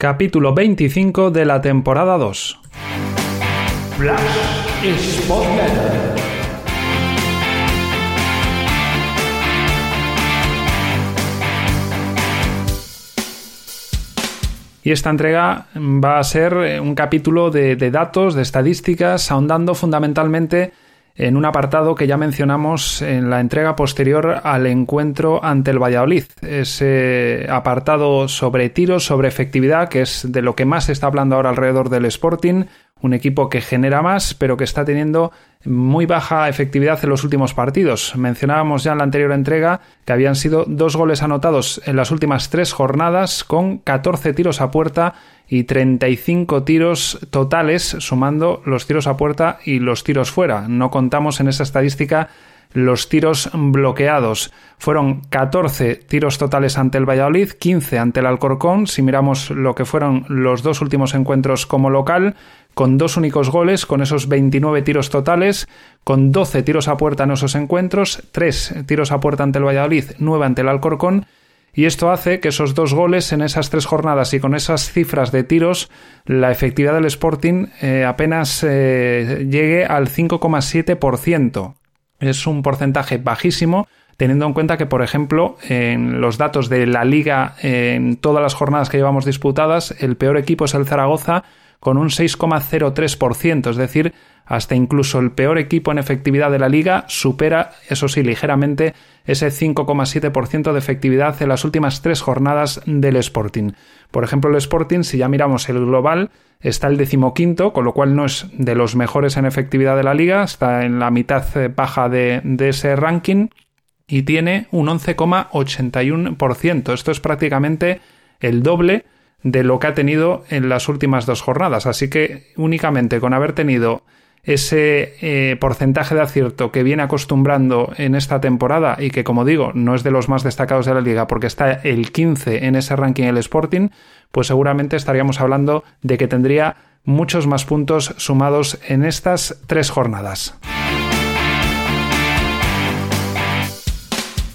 Capítulo 25 de la temporada 2. Y esta entrega va a ser un capítulo de, de datos, de estadísticas, ahondando fundamentalmente en un apartado que ya mencionamos en la entrega posterior al encuentro ante el Valladolid. Ese apartado sobre tiros, sobre efectividad, que es de lo que más se está hablando ahora alrededor del Sporting, un equipo que genera más, pero que está teniendo muy baja efectividad en los últimos partidos. Mencionábamos ya en la anterior entrega que habían sido dos goles anotados en las últimas tres jornadas, con 14 tiros a puerta y 35 tiros totales, sumando los tiros a puerta y los tiros fuera. No contamos en esa estadística los tiros bloqueados. Fueron 14 tiros totales ante el Valladolid, 15 ante el Alcorcón, si miramos lo que fueron los dos últimos encuentros como local, con dos únicos goles, con esos 29 tiros totales, con 12 tiros a puerta en esos encuentros, 3 tiros a puerta ante el Valladolid, 9 ante el Alcorcón y esto hace que esos dos goles en esas tres jornadas y con esas cifras de tiros, la efectividad del Sporting eh, apenas eh, llegue al 5,7%. Es un porcentaje bajísimo teniendo en cuenta que, por ejemplo, en los datos de la liga en todas las jornadas que llevamos disputadas, el peor equipo es el Zaragoza con un 6,03%, es decir, hasta incluso el peor equipo en efectividad de la liga supera, eso sí, ligeramente ese 5,7% de efectividad en las últimas tres jornadas del Sporting. Por ejemplo, el Sporting, si ya miramos el global, está el decimoquinto, con lo cual no es de los mejores en efectividad de la liga, está en la mitad eh, baja de, de ese ranking y tiene un 11,81%. Esto es prácticamente el doble de lo que ha tenido en las últimas dos jornadas. Así que únicamente con haber tenido ese eh, porcentaje de acierto que viene acostumbrando en esta temporada y que, como digo, no es de los más destacados de la liga porque está el 15 en ese ranking el Sporting, pues seguramente estaríamos hablando de que tendría muchos más puntos sumados en estas tres jornadas.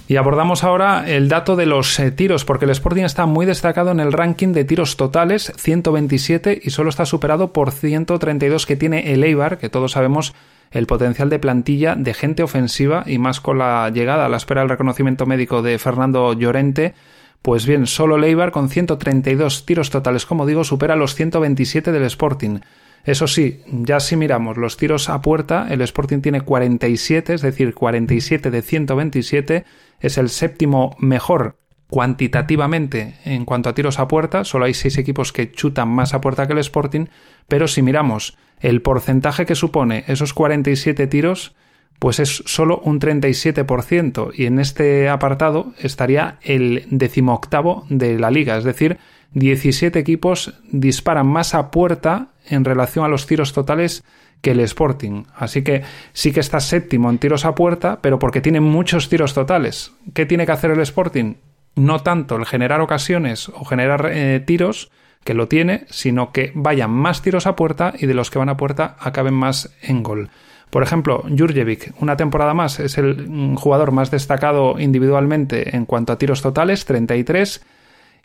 Y abordamos ahora el dato de los eh, tiros, porque el Sporting está muy destacado en el ranking de tiros totales, 127, y solo está superado por 132 que tiene el Eibar, que todos sabemos el potencial de plantilla de gente ofensiva y más con la llegada a la espera del reconocimiento médico de Fernando Llorente. Pues bien, solo el Eibar con 132 tiros totales, como digo, supera los 127 del Sporting. Eso sí, ya si miramos los tiros a puerta, el Sporting tiene 47, es decir, 47 de 127, es el séptimo mejor cuantitativamente en cuanto a tiros a puerta, solo hay seis equipos que chutan más a puerta que el Sporting, pero si miramos el porcentaje que supone esos 47 tiros, pues es solo un 37% y en este apartado estaría el decimoctavo de la liga, es decir, 17 equipos disparan más a puerta en relación a los tiros totales que el Sporting. Así que sí que está séptimo en tiros a puerta, pero porque tiene muchos tiros totales. ¿Qué tiene que hacer el Sporting? No tanto el generar ocasiones o generar eh, tiros, que lo tiene, sino que vayan más tiros a puerta y de los que van a puerta acaben más en gol. Por ejemplo, Jurjevic, una temporada más, es el mm, jugador más destacado individualmente en cuanto a tiros totales, 33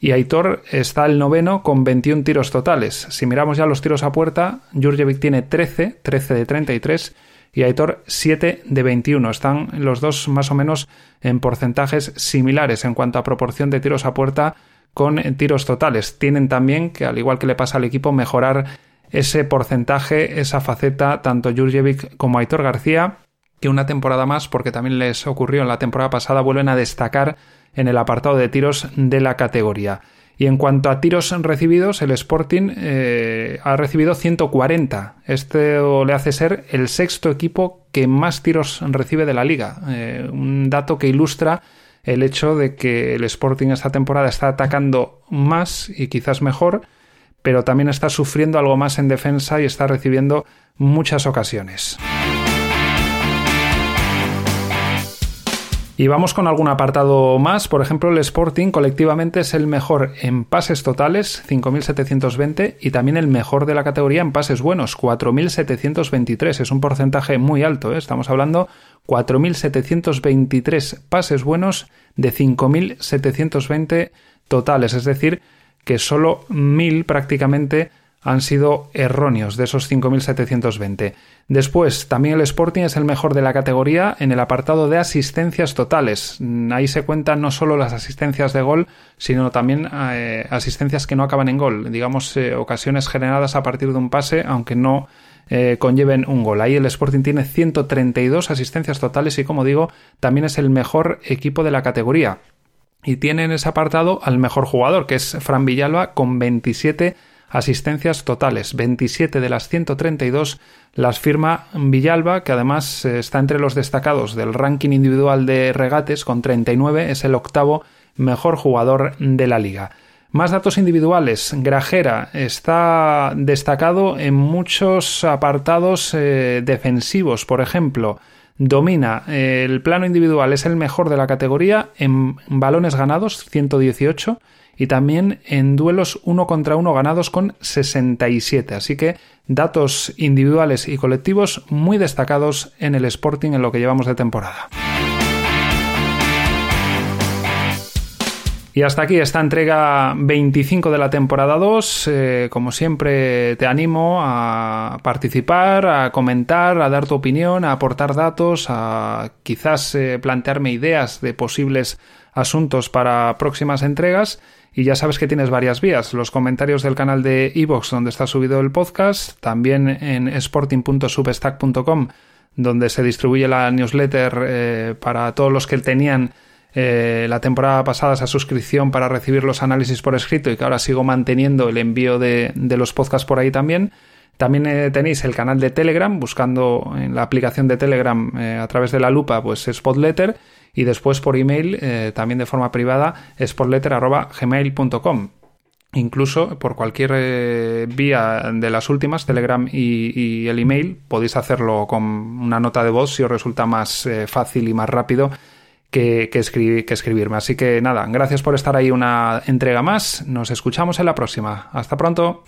y Aitor está el noveno con 21 tiros totales. Si miramos ya los tiros a puerta, Jurjevic tiene 13, 13 de 33 y Aitor 7 de 21. Están los dos más o menos en porcentajes similares en cuanto a proporción de tiros a puerta con tiros totales. Tienen también que, al igual que le pasa al equipo, mejorar ese porcentaje, esa faceta, tanto Jurjevic como Aitor García, que una temporada más, porque también les ocurrió en la temporada pasada, vuelven a destacar en el apartado de tiros de la categoría. Y en cuanto a tiros recibidos, el Sporting eh, ha recibido 140. Este le hace ser el sexto equipo que más tiros recibe de la liga. Eh, un dato que ilustra el hecho de que el Sporting esta temporada está atacando más y quizás mejor, pero también está sufriendo algo más en defensa y está recibiendo muchas ocasiones. Y vamos con algún apartado más. Por ejemplo, el Sporting colectivamente es el mejor en pases totales, 5.720, y también el mejor de la categoría en pases buenos, 4.723. Es un porcentaje muy alto. ¿eh? Estamos hablando 4.723 pases buenos de 5.720 totales. Es decir, que solo 1000 prácticamente han sido erróneos de esos 5.720. Después, también el Sporting es el mejor de la categoría en el apartado de asistencias totales. Mm, ahí se cuentan no solo las asistencias de gol, sino también eh, asistencias que no acaban en gol, digamos, eh, ocasiones generadas a partir de un pase, aunque no eh, conlleven un gol. Ahí el Sporting tiene 132 asistencias totales y, como digo, también es el mejor equipo de la categoría. Y tiene en ese apartado al mejor jugador, que es Fran Villalba, con 27 asistencias totales. 27 de las 132 las firma Villalba, que además eh, está entre los destacados del ranking individual de regates con 39, es el octavo mejor jugador de la liga. Más datos individuales. Grajera está destacado en muchos apartados eh, defensivos, por ejemplo. Domina eh, el plano individual, es el mejor de la categoría en balones ganados, 118 y también en duelos uno contra uno ganados con 67. Así que datos individuales y colectivos muy destacados en el Sporting en lo que llevamos de temporada. Y hasta aquí esta entrega 25 de la temporada 2. Eh, como siempre, te animo a participar, a comentar, a dar tu opinión, a aportar datos, a quizás eh, plantearme ideas de posibles asuntos para próximas entregas. Y ya sabes que tienes varias vías, los comentarios del canal de iVoox donde está subido el podcast, también en sporting.substack.com donde se distribuye la newsletter eh, para todos los que tenían eh, la temporada pasada esa suscripción para recibir los análisis por escrito y que ahora sigo manteniendo el envío de, los podcasts por ahí también. También eh, tenéis el canal de Telegram, buscando en la aplicación de Telegram a través de la lupa, pues Spotletter y después por email, eh, también de forma privada, sportletter.gmail.com. Incluso por cualquier eh, vía de las últimas, Telegram y, el email, podéis hacerlo con una nota de voz si os resulta más eh, fácil y más rápido que, escribirme. Así que nada, gracias por estar ahí una entrega más. Nos escuchamos en la próxima. Hasta pronto.